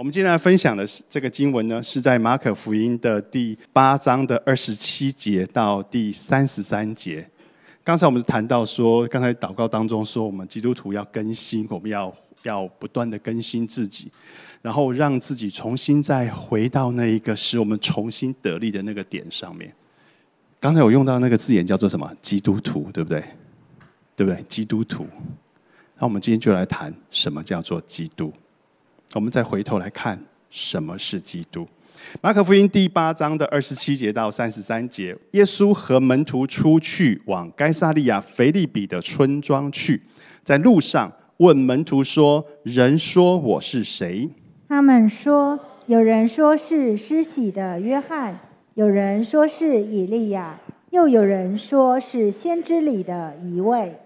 我们今天来分享的是这个经文呢，是在马可福音的第八章的二十七节到第三十三节。刚才我们谈到说，刚才祷告当中说，我们基督徒要更新，我们要要不断的更新自己，然后让自己重新再回到那一个使我们重新得力的那个点上面。刚才我用到那个字眼叫做什么？基督徒，对不对？对不对？基督徒。那我们今天就来谈什么叫做基督。我们再回头来看什么是基督。马可福音第八章的二十七节到三十三节，耶稣和门徒出去往该萨利亚腓利比的村庄去，在路上问门徒说：“人说我是谁？”他们说：“有人说是施洗的约翰，有人说是以利亚，又有人说是先知里的一位。”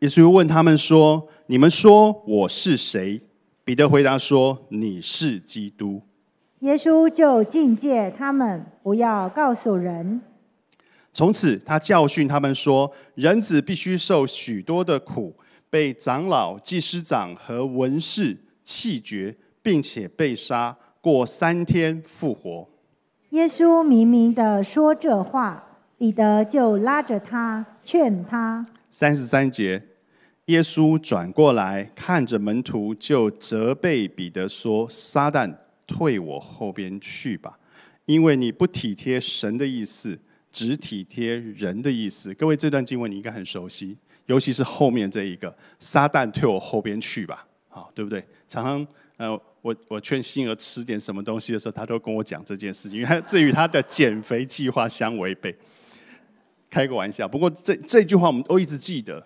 耶稣又问他们说：“你们说我是谁？”彼得回答说：“你是基督。”耶稣就境戒他们，不要告诉人。从此，他教训他们说：“人子必须受许多的苦，被长老、祭司长和文士弃绝，并且被杀，过三天复活。”耶稣明明的说这话，彼得就拉着他劝他。三十三节。耶稣转过来看着门徒，就责备彼得说：“撒旦，退我后边去吧，因为你不体贴神的意思，只体贴人的意思。”各位，这段经文你应该很熟悉，尤其是后面这一个“撒旦，退我后边去吧”，好，对不对？常常，呃，我我劝心儿吃点什么东西的时候，他都跟我讲这件事情，因为他这与他的减肥计划相违背。开个玩笑，不过这这句话我们都一直记得。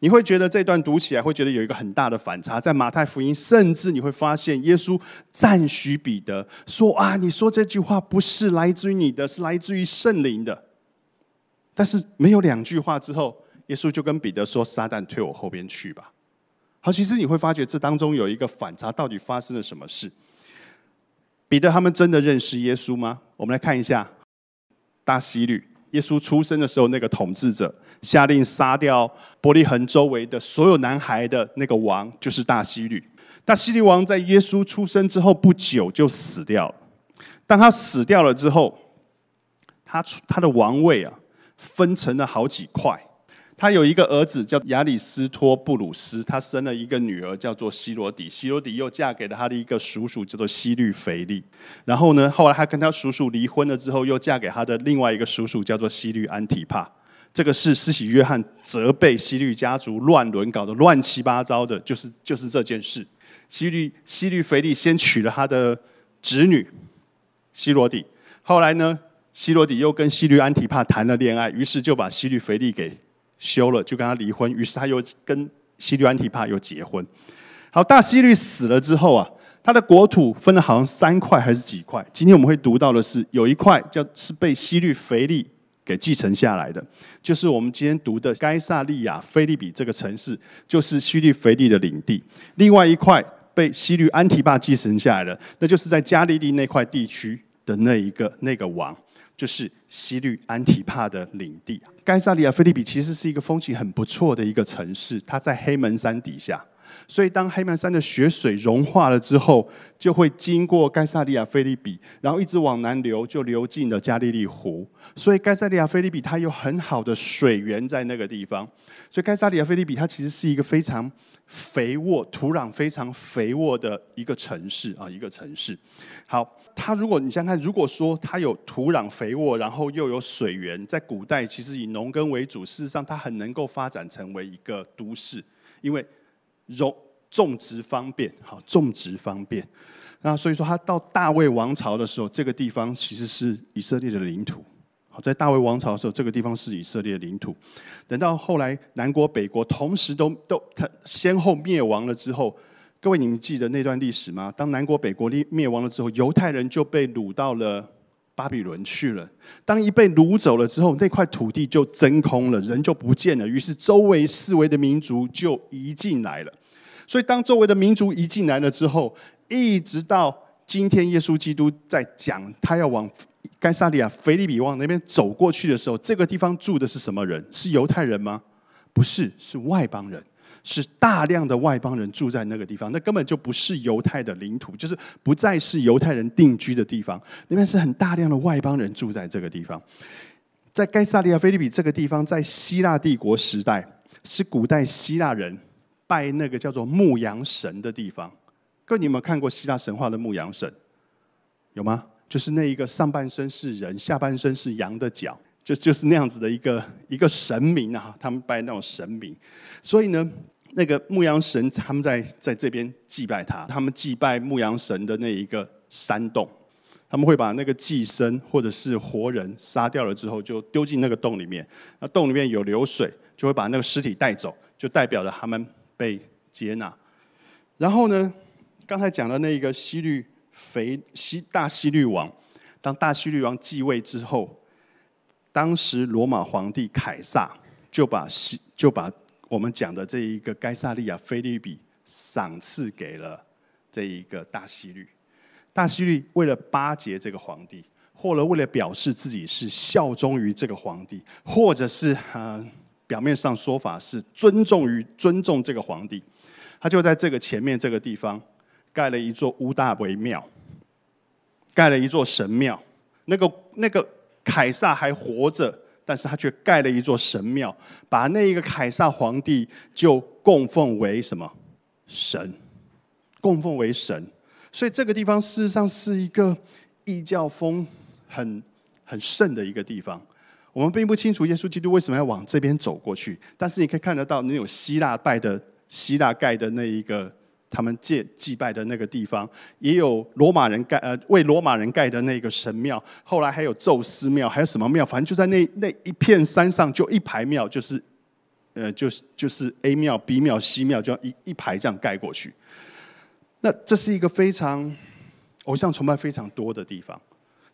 你会觉得这段读起来会觉得有一个很大的反差，在马太福音，甚至你会发现耶稣赞许彼得说：“啊，你说这句话不是来自于你的，是来自于圣灵的。”但是没有两句话之后，耶稣就跟彼得说：“撒旦，退我后边去吧。”好，其实你会发觉这当中有一个反差，到底发生了什么事？彼得他们真的认识耶稣吗？我们来看一下大希律，耶稣出生的时候那个统治者。下令杀掉伯利恒周围的所有男孩的那个王，就是大希律。大希律王在耶稣出生之后不久就死掉了。当他死掉了之后，他他的王位啊分成了好几块。他有一个儿子叫亚里斯托布鲁斯，他生了一个女儿叫做希罗底，希罗底又嫁给了他的一个叔叔叫做希律腓力。然后呢，后来他跟他叔叔离婚了之后，又嫁给他的另外一个叔叔叫做希律安提帕。这个是施洗约翰责备希律家族乱伦，搞得乱七八糟的，就是就是这件事。希律希律腓力先娶了他的侄女希罗底，后来呢，希罗底又跟希律安提帕谈了恋爱，于是就把希律腓力给休了，就跟他离婚。于是他又跟希律安提帕又结婚。好，大希律死了之后啊，他的国土分了好像三块还是几块？今天我们会读到的是，有一块叫是被希律腓力。给继承下来的，就是我们今天读的该萨利亚菲利比这个城市，就是西律腓利的领地。另外一块被西律安提帕继承下来的，那就是在加利利那块地区的那一个那个王，就是西律安提帕的领地。该萨利亚菲利比其实是一个风景很不错的一个城市，它在黑门山底下。所以，当黑曼山的雪水融化了之后，就会经过盖萨利亚菲利比，然后一直往南流，就流进了加利利湖。所以，盖萨利亚菲利比它有很好的水源在那个地方。所以，盖萨利亚菲利比它其实是一个非常肥沃、土壤非常肥沃的一个城市啊，一个城市。好，它如果你想看，如果说它有土壤肥沃，然后又有水源，在古代其实以农耕为主，事实上它很能够发展成为一个都市，因为。种种植方便，好种植方便。那所以说，他到大卫王朝的时候，这个地方其实是以色列的领土。好，在大卫王朝的时候，这个地方是以色列的领土。等到后来南国北国同时都都他先后灭亡了之后，各位你们记得那段历史吗？当南国北国灭灭亡了之后，犹太人就被掳到了巴比伦去了。当一被掳走了之后，那块土地就真空了，人就不见了。于是周围四围的民族就移进来了。所以，当周围的民族移进来了之后，一直到今天，耶稣基督在讲他要往该萨利亚腓利比往那边走过去的时候，这个地方住的是什么人？是犹太人吗？不是，是外邦人。是大量的外邦人住在那个地方，那根本就不是犹太的领土，就是不再是犹太人定居的地方。那边是很大量的外邦人住在这个地方。在盖萨利亚菲利比这个地方，在希腊帝国时代，是古代希腊人拜那个叫做牧羊神的地方。各位，你有没有看过希腊神话的牧羊神？有吗？就是那一个上半身是人，下半身是羊的脚，就就是那样子的一个一个神明啊。他们拜那种神明，所以呢，那个牧羊神他们在在这边祭拜他，他们祭拜牧羊神的那一个山洞。他们会把那个寄生或者是活人杀掉了之后，就丢进那个洞里面。那洞里面有流水，就会把那个尸体带走，就代表着他们被接纳。然后呢，刚才讲的那个西律肥西大西律王，当大西律王继位之后，当时罗马皇帝凯撒就把西就把我们讲的这一个该萨利亚菲利比赏赐给了这一个大西律。大西律为了巴结这个皇帝，或者为了表示自己是效忠于这个皇帝，或者是呃表面上说法是尊重于尊重这个皇帝，他就在这个前面这个地方盖了一座乌大维庙，盖了一座神庙。那个那个凯撒还活着，但是他却盖了一座神庙，把那一个凯撒皇帝就供奉为什么神？供奉为神。所以这个地方事实上是一个异教风很很盛的一个地方。我们并不清楚耶稣基督为什么要往这边走过去，但是你可以看得到，那有希腊拜的希腊盖的那一个他们祭祭拜的那个地方，也有罗马人盖呃为罗马人盖的那个神庙，后来还有宙斯庙，还有什么庙？反正就在那那一片山上，就一排庙，就是呃就是就是 A 庙、B 庙、C 庙，就一一排这样盖过去。那这是一个非常偶像崇拜非常多的地方，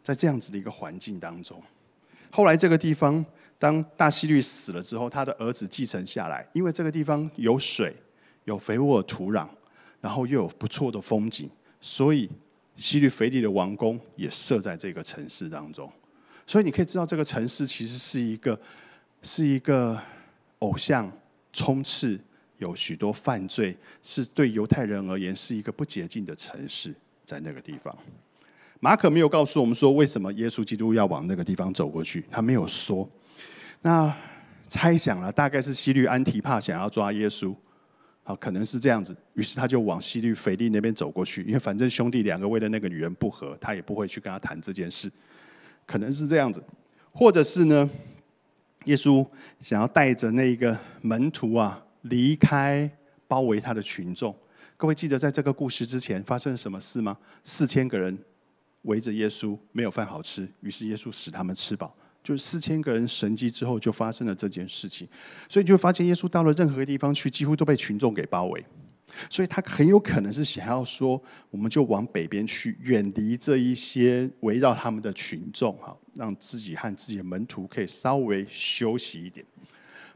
在这样子的一个环境当中，后来这个地方当大希律死了之后，他的儿子继承下来，因为这个地方有水、有肥沃土壤，然后又有不错的风景，所以西律腓利的王宫也设在这个城市当中。所以你可以知道，这个城市其实是一个是一个偶像充斥。有许多犯罪是对犹太人而言是一个不洁净的城市，在那个地方。马可没有告诉我们说为什么耶稣基督要往那个地方走过去，他没有说。那猜想了，大概是西律安提帕想要抓耶稣，好，可能是这样子。于是他就往西律腓利那边走过去，因为反正兄弟两个为了那个女人不和，他也不会去跟他谈这件事，可能是这样子。或者是呢，耶稣想要带着那个门徒啊。离开包围他的群众，各位记得在这个故事之前发生了什么事吗？四千个人围着耶稣，没有饭好吃，于是耶稣使他们吃饱。就是四千个人神迹之后，就发生了这件事情。所以就发现，耶稣到了任何地方去，几乎都被群众给包围。所以他很有可能是想要说，我们就往北边去，远离这一些围绕他们的群众，哈，让自己和自己的门徒可以稍微休息一点。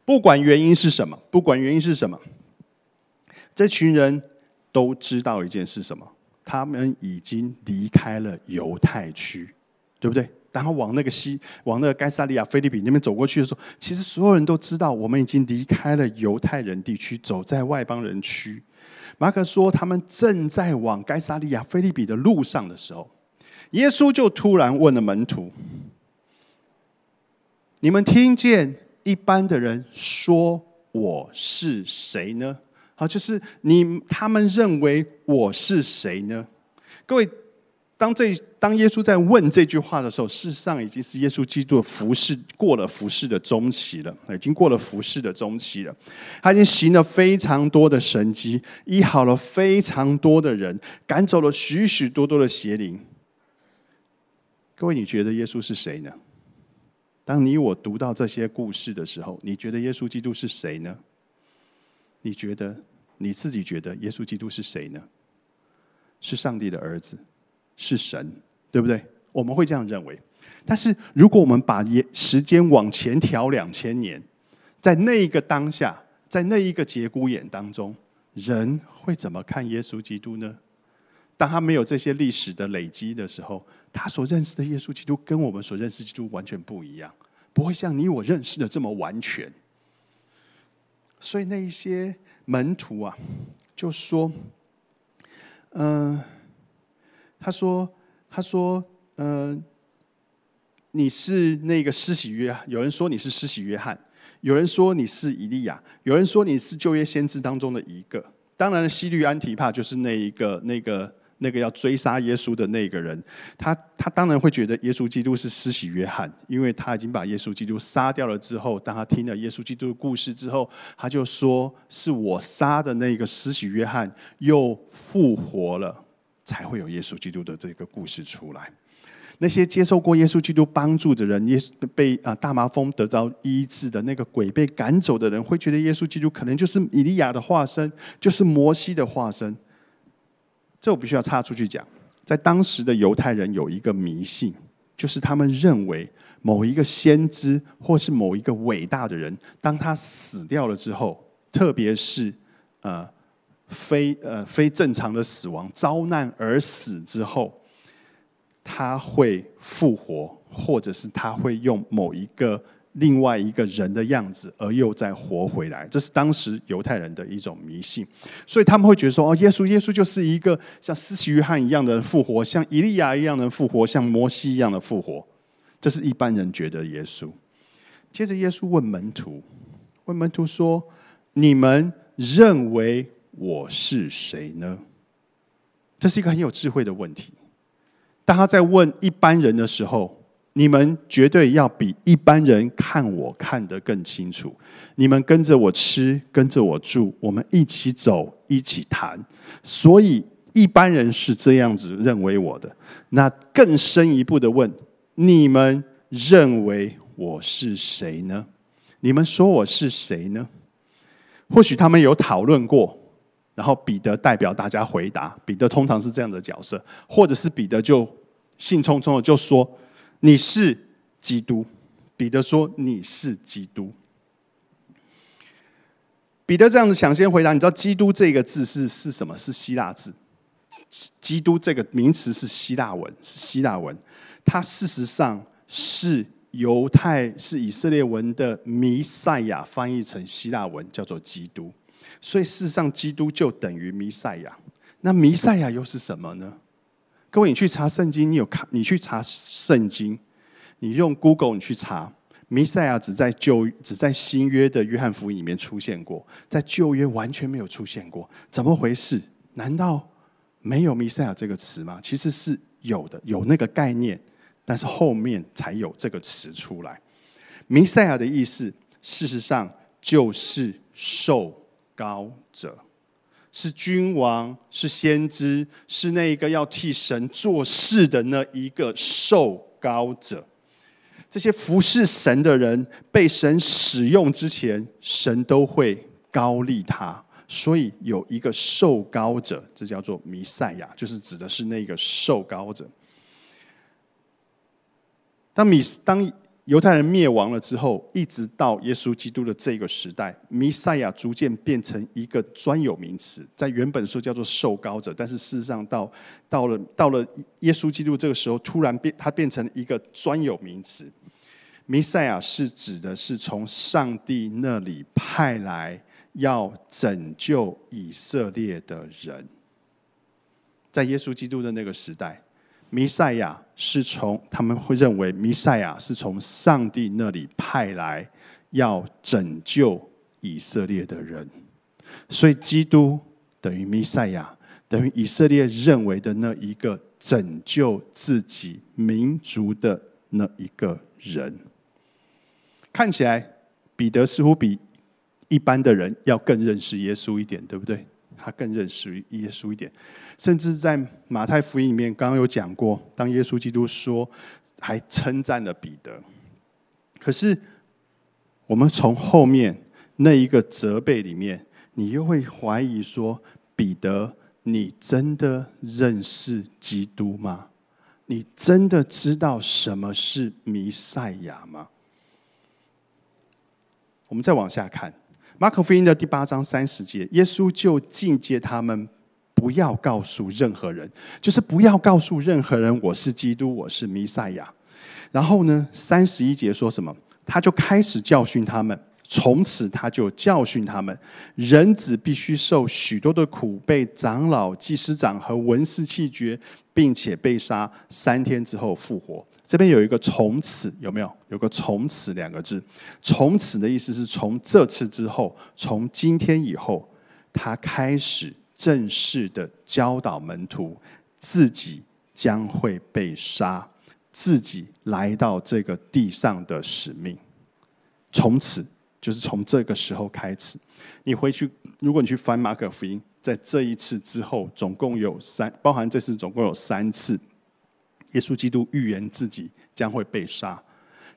不管原因是什么，不管原因是什么，这群人都知道一件事：什么？他们已经离开了犹太区，对不对？然后往那个西，往那个该萨利亚、菲律宾那边走过去的时候，其实所有人都知道，我们已经离开了犹太人地区，走在外邦人区。马可说，他们正在往该萨利亚、菲律宾的路上的时候，耶稣就突然问了门徒：“你们听见？”一般的人说我是谁呢？好，就是你他们认为我是谁呢？各位，当这当耶稣在问这句话的时候，事实上已经是耶稣基督的服侍过了服侍的中期了，已经过了服侍的中期了。他已经行了非常多的神迹，医好了非常多的人，赶走了许许多多的邪灵。各位，你觉得耶稣是谁呢？当你我读到这些故事的时候，你觉得耶稣基督是谁呢？你觉得你自己觉得耶稣基督是谁呢？是上帝的儿子，是神，对不对？我们会这样认为。但是如果我们把时间往前调两千年，在那一个当下，在那一个节骨眼当中，人会怎么看耶稣基督呢？当他没有这些历史的累积的时候，他所认识的耶稣基督跟我们所认识基督完全不一样，不会像你我认识的这么完全。所以那一些门徒啊，就说：“嗯，他说，他说，嗯，你是那个施洗约，有人说你是施洗约翰，有人说你是以利亚，有人说你是旧约先知当中的一个。当然，西律安提帕就是那一个那个。”那个要追杀耶稣的那个人，他他当然会觉得耶稣基督是施洗约翰，因为他已经把耶稣基督杀掉了之后，当他听了耶稣基督的故事之后，他就说：“是我杀的那个施洗约翰又复活了，才会有耶稣基督的这个故事出来。”那些接受过耶稣基督帮助的人，耶稣被啊大麻风得着医治的那个鬼被赶走的人，会觉得耶稣基督可能就是以利亚的化身，就是摩西的化身。这我必须要插出去讲，在当时的犹太人有一个迷信，就是他们认为某一个先知或是某一个伟大的人，当他死掉了之后，特别是呃非呃非正常的死亡、遭难而死之后，他会复活，或者是他会用某一个。另外一个人的样子，而又再活回来，这是当时犹太人的一种迷信，所以他们会觉得说：哦，耶稣，耶稣就是一个像斯奇约翰一样的复活，像以利亚一样的复活，像摩西一样的复活。这是一般人觉得耶稣。接着，耶稣问门徒，问门徒说：你们认为我是谁呢？这是一个很有智慧的问题。当他在问一般人的时候。你们绝对要比一般人看我看得更清楚。你们跟着我吃，跟着我住，我们一起走，一起谈。所以一般人是这样子认为我的。那更深一步的问：你们认为我是谁呢？你们说我是谁呢？或许他们有讨论过，然后彼得代表大家回答。彼得通常是这样的角色，或者是彼得就兴冲冲的就说。你是基督，彼得说你是基督。彼得这样子想先回答，你知道“基督”这个字是是什么？是希腊字。基督这个名词是希腊文，是希腊文。它事实上是犹太是以色列文的弥赛亚翻译成希腊文，叫做基督。所以事实上，基督就等于弥赛亚。那弥赛亚又是什么呢？各位，你去查圣经，你有看？你去查圣经，你用 Google 你去查，弥赛亚只在旧只在新约的约翰福音里面出现过，在旧约完全没有出现过，怎么回事？难道没有弥赛亚这个词吗？其实是有的，有那个概念，但是后面才有这个词出来。弥赛亚的意思，事实上就是受高者。是君王，是先知，是那一个要替神做事的那一个受高者。这些服侍神的人被神使用之前，神都会高立他，所以有一个受高者，这叫做弥赛亚，就是指的是那个受高者。当米当。犹太人灭亡了之后，一直到耶稣基督的这个时代，弥赛亚逐渐变成一个专有名词，在原本说叫做受膏者，但是事实上到到了到了耶稣基督这个时候，突然变它变成一个专有名词。弥赛亚是指的是从上帝那里派来要拯救以色列的人，在耶稣基督的那个时代。弥赛亚是从他们会认为弥赛亚是从上帝那里派来要拯救以色列的人，所以基督等于弥赛亚，等于以色列认为的那一个拯救自己民族的那一个人。看起来彼得似乎比一般的人要更认识耶稣一点，对不对？他更认识耶稣一点。甚至在马太福音里面，刚刚有讲过，当耶稣基督说，还称赞了彼得。可是，我们从后面那一个责备里面，你又会怀疑说：彼得，你真的认识基督吗？你真的知道什么是弥赛亚吗？我们再往下看，马可福音的第八章三十节，耶稣就进阶他们。不要告诉任何人，就是不要告诉任何人我是基督，我是弥赛亚。然后呢，三十一节说什么？他就开始教训他们，从此他就教训他们：人子必须受许多的苦，被长老、祭司长和文士弃绝，并且被杀，三天之后复活。这边有一个“从此”，有没有？有个“从此”两个字。从此的意思是从这次之后，从今天以后，他开始正式的教导门徒，自己将会被杀，自己来到这个地上的使命。从此，就是从这个时候开始。你回去，如果你去翻马可福音，在这一次之后，总共有三，包含这次总共有三次。耶稣基督预言自己将会被杀，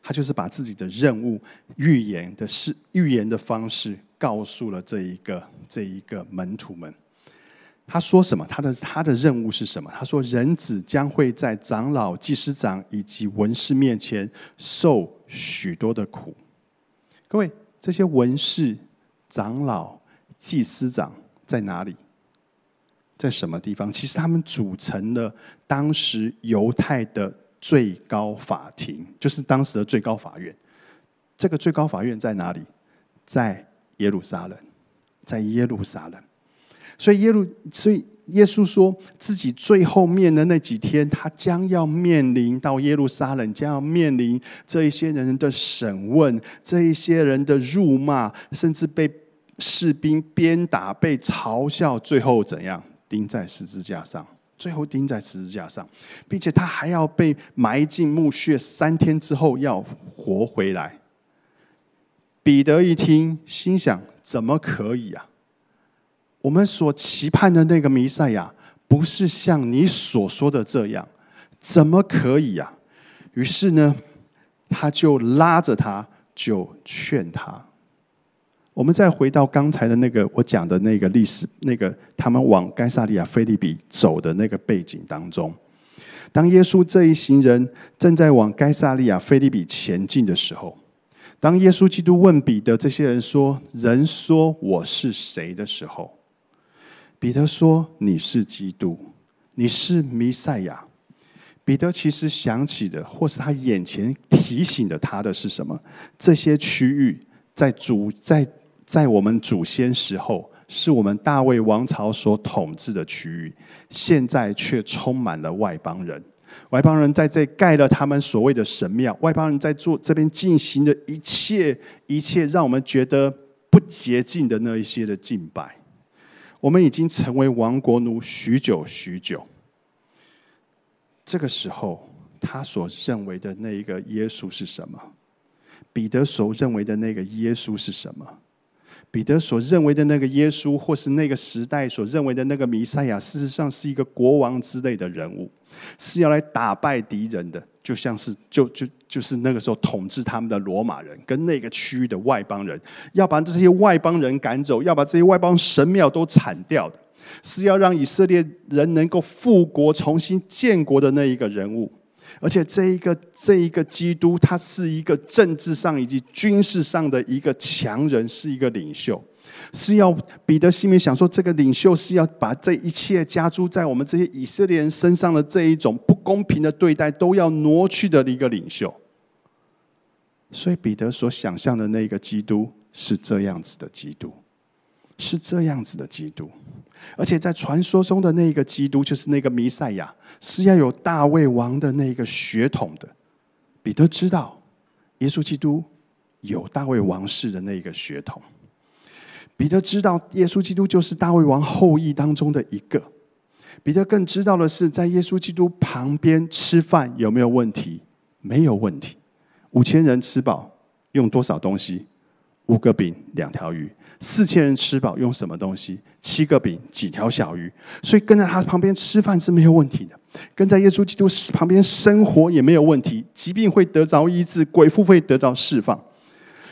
他就是把自己的任务、预言的事、预言的方式告诉了这一个这一个门徒们。他说什么？他的他的任务是什么？他说：“人子将会在长老、祭司长以及文士面前受许多的苦。”各位，这些文士、长老、祭司长在哪里？在什么地方？其实他们组成了当时犹太的最高法庭，就是当时的最高法院。这个最高法院在哪里？在耶路撒冷，在耶路撒冷。所以耶路，所以耶稣说自己最后面的那几天，他将要面临到耶路撒冷，将要面临这一些人的审问，这一些人的辱骂，甚至被士兵鞭打、被嘲笑，最后怎样？钉在十字架上，最后钉在十字架上，并且他还要被埋进墓穴，三天之后要活回来。彼得一听，心想：怎么可以啊？我们所期盼的那个弥赛亚，不是像你所说的这样，怎么可以呀？于是呢，他就拉着他，就劝他。我们再回到刚才的那个我讲的那个历史，那个他们往该萨利亚菲利比走的那个背景当中，当耶稣这一行人正在往该萨利亚菲利比前进的时候，当耶稣基督问彼得这些人说：“人说我是谁？”的时候，彼得说：“你是基督，你是弥赛亚。”彼得其实想起的，或是他眼前提醒的他的是什么？这些区域在主在。在我们祖先时候，是我们大卫王朝所统治的区域，现在却充满了外邦人。外邦人在这盖了他们所谓的神庙，外邦人在做这边进行的一切一切，让我们觉得不洁净的那一些的敬拜。我们已经成为亡国奴许久许久。这个时候，他所认为的那一个耶稣是什么？彼得所认为的那个耶稣是什么？彼得所认为的那个耶稣，或是那个时代所认为的那个弥赛亚，事实上是一个国王之类的人物，是要来打败敌人的，就像是就就就是那个时候统治他们的罗马人，跟那个区域的外邦人，要把这些外邦人赶走，要把这些外邦神庙都铲掉的，是要让以色列人能够复国、重新建国的那一个人物。而且这一个这一个基督，他是一个政治上以及军事上的一个强人，是一个领袖，是要彼得心里想说，这个领袖是要把这一切加诸在我们这些以色列人身上的这一种不公平的对待，都要挪去的一个领袖。所以彼得所想象的那个基督是这样子的基督，是这样子的基督。而且在传说中的那个基督，就是那个弥赛亚，是要有大卫王的那个血统的。彼得知道，耶稣基督有大卫王室的那个血统。彼得知道，耶稣基督就是大卫王后裔当中的一个。彼得更知道的是，在耶稣基督旁边吃饭有没有问题？没有问题。五千人吃饱用多少东西？五个饼，两条鱼。四千人吃饱用什么东西？七个饼，几条小鱼。所以跟在他旁边吃饭是没有问题的，跟在耶稣基督旁边生活也没有问题。疾病会得着医治，鬼妇会得到释放。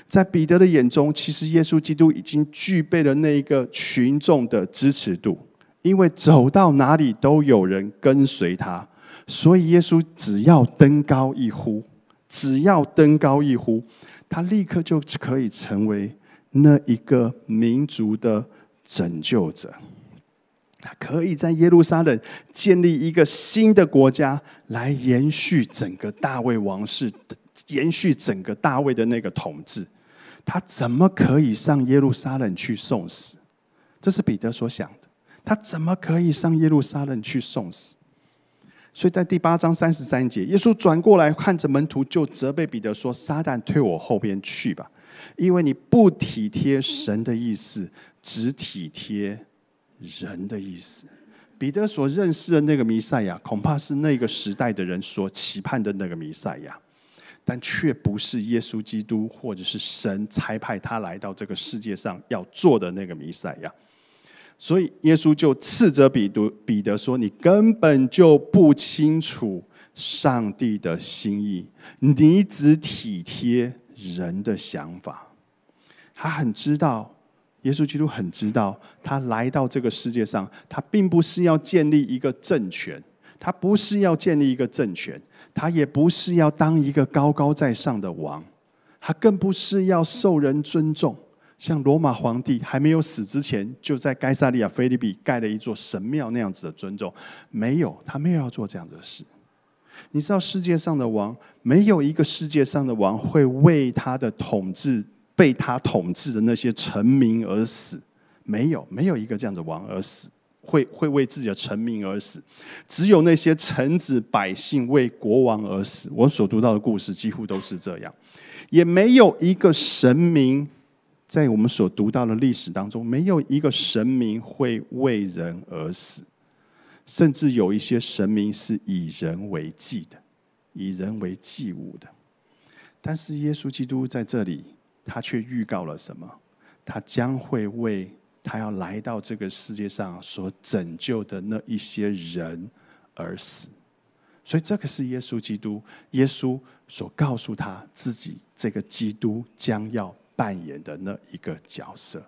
在彼得的眼中，其实耶稣基督已经具备了那一个群众的支持度，因为走到哪里都有人跟随他，所以耶稣只要登高一呼，只要登高一呼，他立刻就可以成为。那一个民族的拯救者，他可以在耶路撒冷建立一个新的国家，来延续整个大卫王室，延续整个大卫的那个统治。他怎么可以上耶路撒冷去送死？这是彼得所想的。他怎么可以上耶路撒冷去送死？所以在第八章三十三节，耶稣转过来看着门徒，就责备彼得说：“撒旦退我后边去吧，因为你不体贴神的意思，只体贴人的意思。”彼得所认识的那个弥赛亚，恐怕是那个时代的人所期盼的那个弥赛亚，但却不是耶稣基督或者是神差派他来到这个世界上要做的那个弥赛亚。所以耶稣就斥责彼得，彼得说：“你根本就不清楚上帝的心意，你只体贴人的想法。”他很知道。耶稣基督很知道，他来到这个世界上，他并不是要建立一个政权，他不是要建立一个政权，他也不是要当一个高高在上的王，他更不是要受人尊重，像罗马皇帝还没有死之前，就在该萨利亚菲利比盖了一座神庙那样子的尊重，没有，他没有要做这样的事。你知道，世界上的王，没有一个世界上的王会为他的统治。被他统治的那些臣民而死，没有没有一个这样的王而死，会会为自己的臣民而死，只有那些臣子百姓为国王而死。我所读到的故事几乎都是这样，也没有一个神明在我们所读到的历史当中，没有一个神明会为人而死，甚至有一些神明是以人为祭的，以人为祭物的。但是耶稣基督在这里。他却预告了什么？他将会为他要来到这个世界上所拯救的那一些人而死。所以，这个是耶稣基督，耶稣所告诉他自己这个基督将要扮演的那一个角色。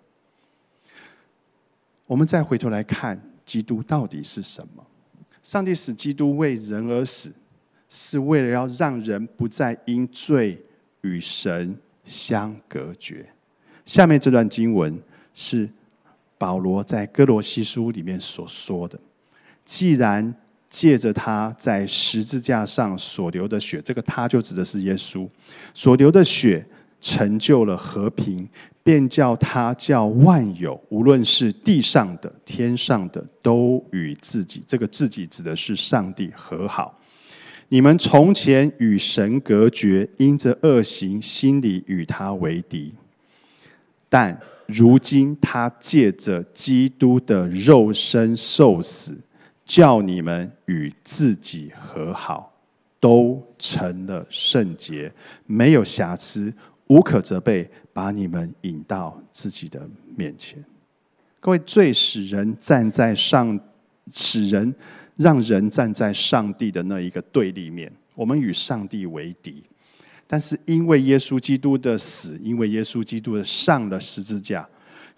我们再回头来看，基督到底是什么？上帝使基督为人而死，是为了要让人不再因罪与神。相隔绝。下面这段经文是保罗在哥罗西书里面所说的：“既然借着他在十字架上所流的血，这个他就指的是耶稣所流的血，成就了和平，便叫他叫万有，无论是地上的、天上的，都与自己这个自己指的是上帝和好。”你们从前与神隔绝，因着恶行，心里与他为敌；但如今他借着基督的肉身受死，叫你们与自己和好，都成了圣洁，没有瑕疵，无可责备，把你们引到自己的面前。各位，最使人站在上，使人。让人站在上帝的那一个对立面，我们与上帝为敌。但是因为耶稣基督的死，因为耶稣基督的上了十字架，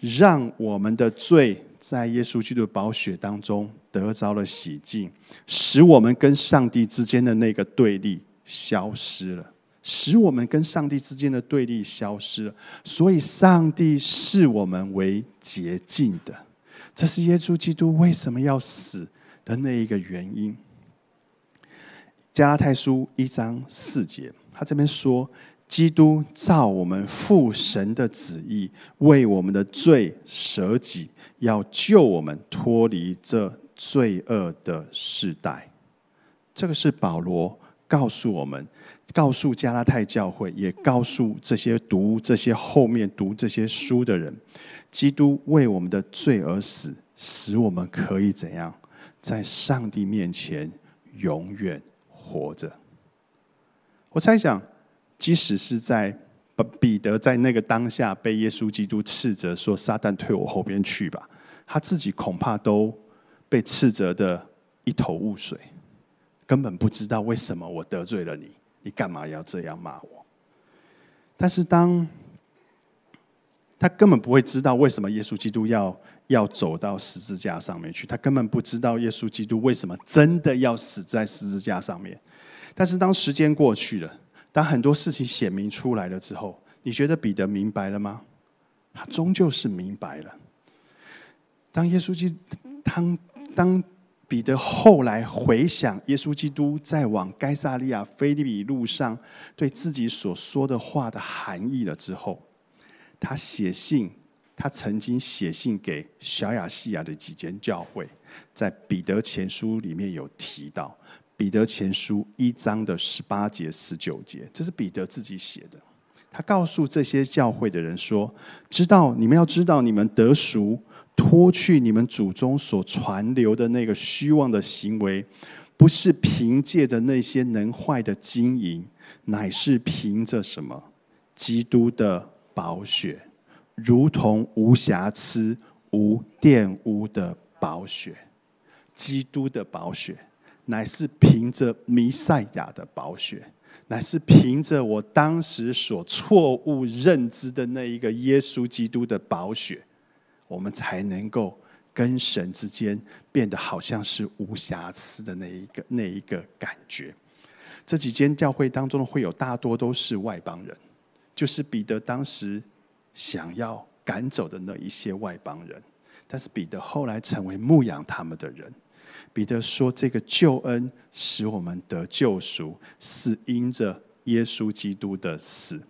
让我们的罪在耶稣基督的宝血当中得着了洗净，使我们跟上帝之间的那个对立消失了，使我们跟上帝之间的对立消失了。所以，上帝视我们为洁净的。这是耶稣基督为什么要死？的那一个原因，加拉太书一章四节，他这边说，基督照我们父神的旨意，为我们的罪舍己，要救我们脱离这罪恶的时代。这个是保罗告诉我们，告诉加拉太教会，也告诉这些读这些后面读这些书的人，基督为我们的罪而死，使我们可以怎样？在上帝面前永远活着。我猜想，即使是在彼得在那个当下被耶稣基督斥责说“撒旦退我后边去吧”，他自己恐怕都被斥责的一头雾水，根本不知道为什么我得罪了你，你干嘛要这样骂我？但是当他根本不会知道为什么耶稣基督要。要走到十字架上面去，他根本不知道耶稣基督为什么真的要死在十字架上面。但是当时间过去了，当很多事情显明出来了之后，你觉得彼得明白了吗？他终究是明白了。当耶稣基当当彼得后来回想耶稣基督在往该萨利亚菲利比路上对自己所说的话的含义了之后，他写信，他曾经写信给小亚细亚的几间教会，在彼得前书里面有提到，彼得前书一章的十八节、十九节，这是彼得自己写的。他告诉这些教会的人说：“知道你们要知道，你们得赎，脱去你们祖宗所传流的那个虚妄的行为，不是凭借着那些能坏的金银，乃是凭着什么？基督的宝血，如同无瑕疵、无玷污的宝血。基督的宝血，乃是凭着弥赛亚的宝血。”乃是凭着我当时所错误认知的那一个耶稣基督的宝血，我们才能够跟神之间变得好像是无瑕疵的那一个那一个感觉。这几间教会当中的会有大多都是外邦人，就是彼得当时想要赶走的那一些外邦人，但是彼得后来成为牧养他们的人。彼得说：“这个救恩使我们得救赎，是因着耶稣基督的死。”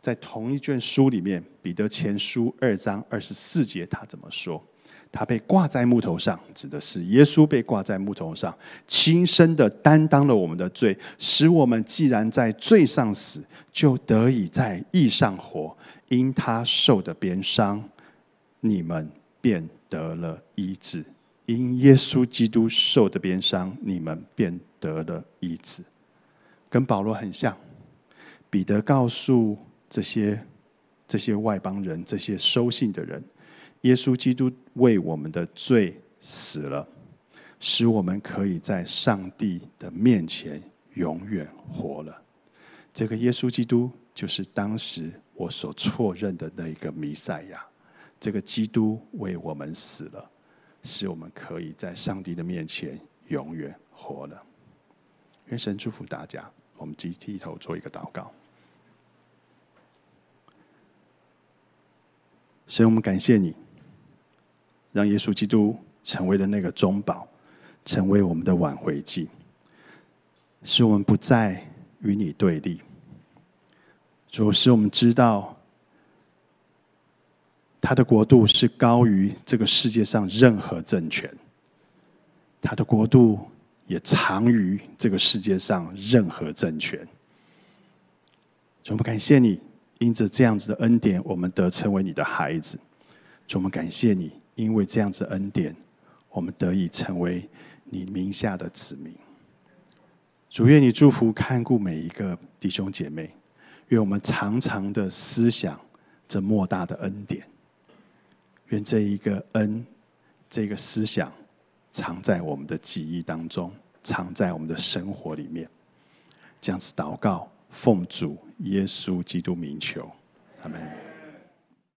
在同一卷书里面，《彼得前书》二章二十四节，他怎么说？他被挂在木头上，指的是耶稣被挂在木头上，亲身的担当了我们的罪，使我们既然在罪上死，就得以在义上活。因他受的鞭伤，你们便得了医治。因耶稣基督受的鞭伤，你们便得了医治。跟保罗很像，彼得告诉这些这些外邦人、这些收信的人，耶稣基督为我们的罪死了，使我们可以在上帝的面前永远活了。这个耶稣基督就是当时我所错认的那一个弥赛亚。这个基督为我们死了。使我们可以在上帝的面前永远活了。愿神祝福大家。我们集体头做一个祷告。神，我们感谢你，让耶稣基督成为了那个中保，成为我们的挽回剂，使我们不再与你对立。主，使我们知道。他的国度是高于这个世界上任何政权，他的国度也长于这个世界上任何政权。主，我们感谢你，因着这样子的恩典，我们得成为你的孩子。主，我们感谢你，因为这样子的恩典，我们得以成为你名下的子民。主，愿你祝福看顾每一个弟兄姐妹，愿我们常常的思想这莫大的恩典。愿这一个恩，这个思想，藏在我们的记忆当中，藏在我们的生活里面。这样子祷告，奉主耶稣基督名求，阿门。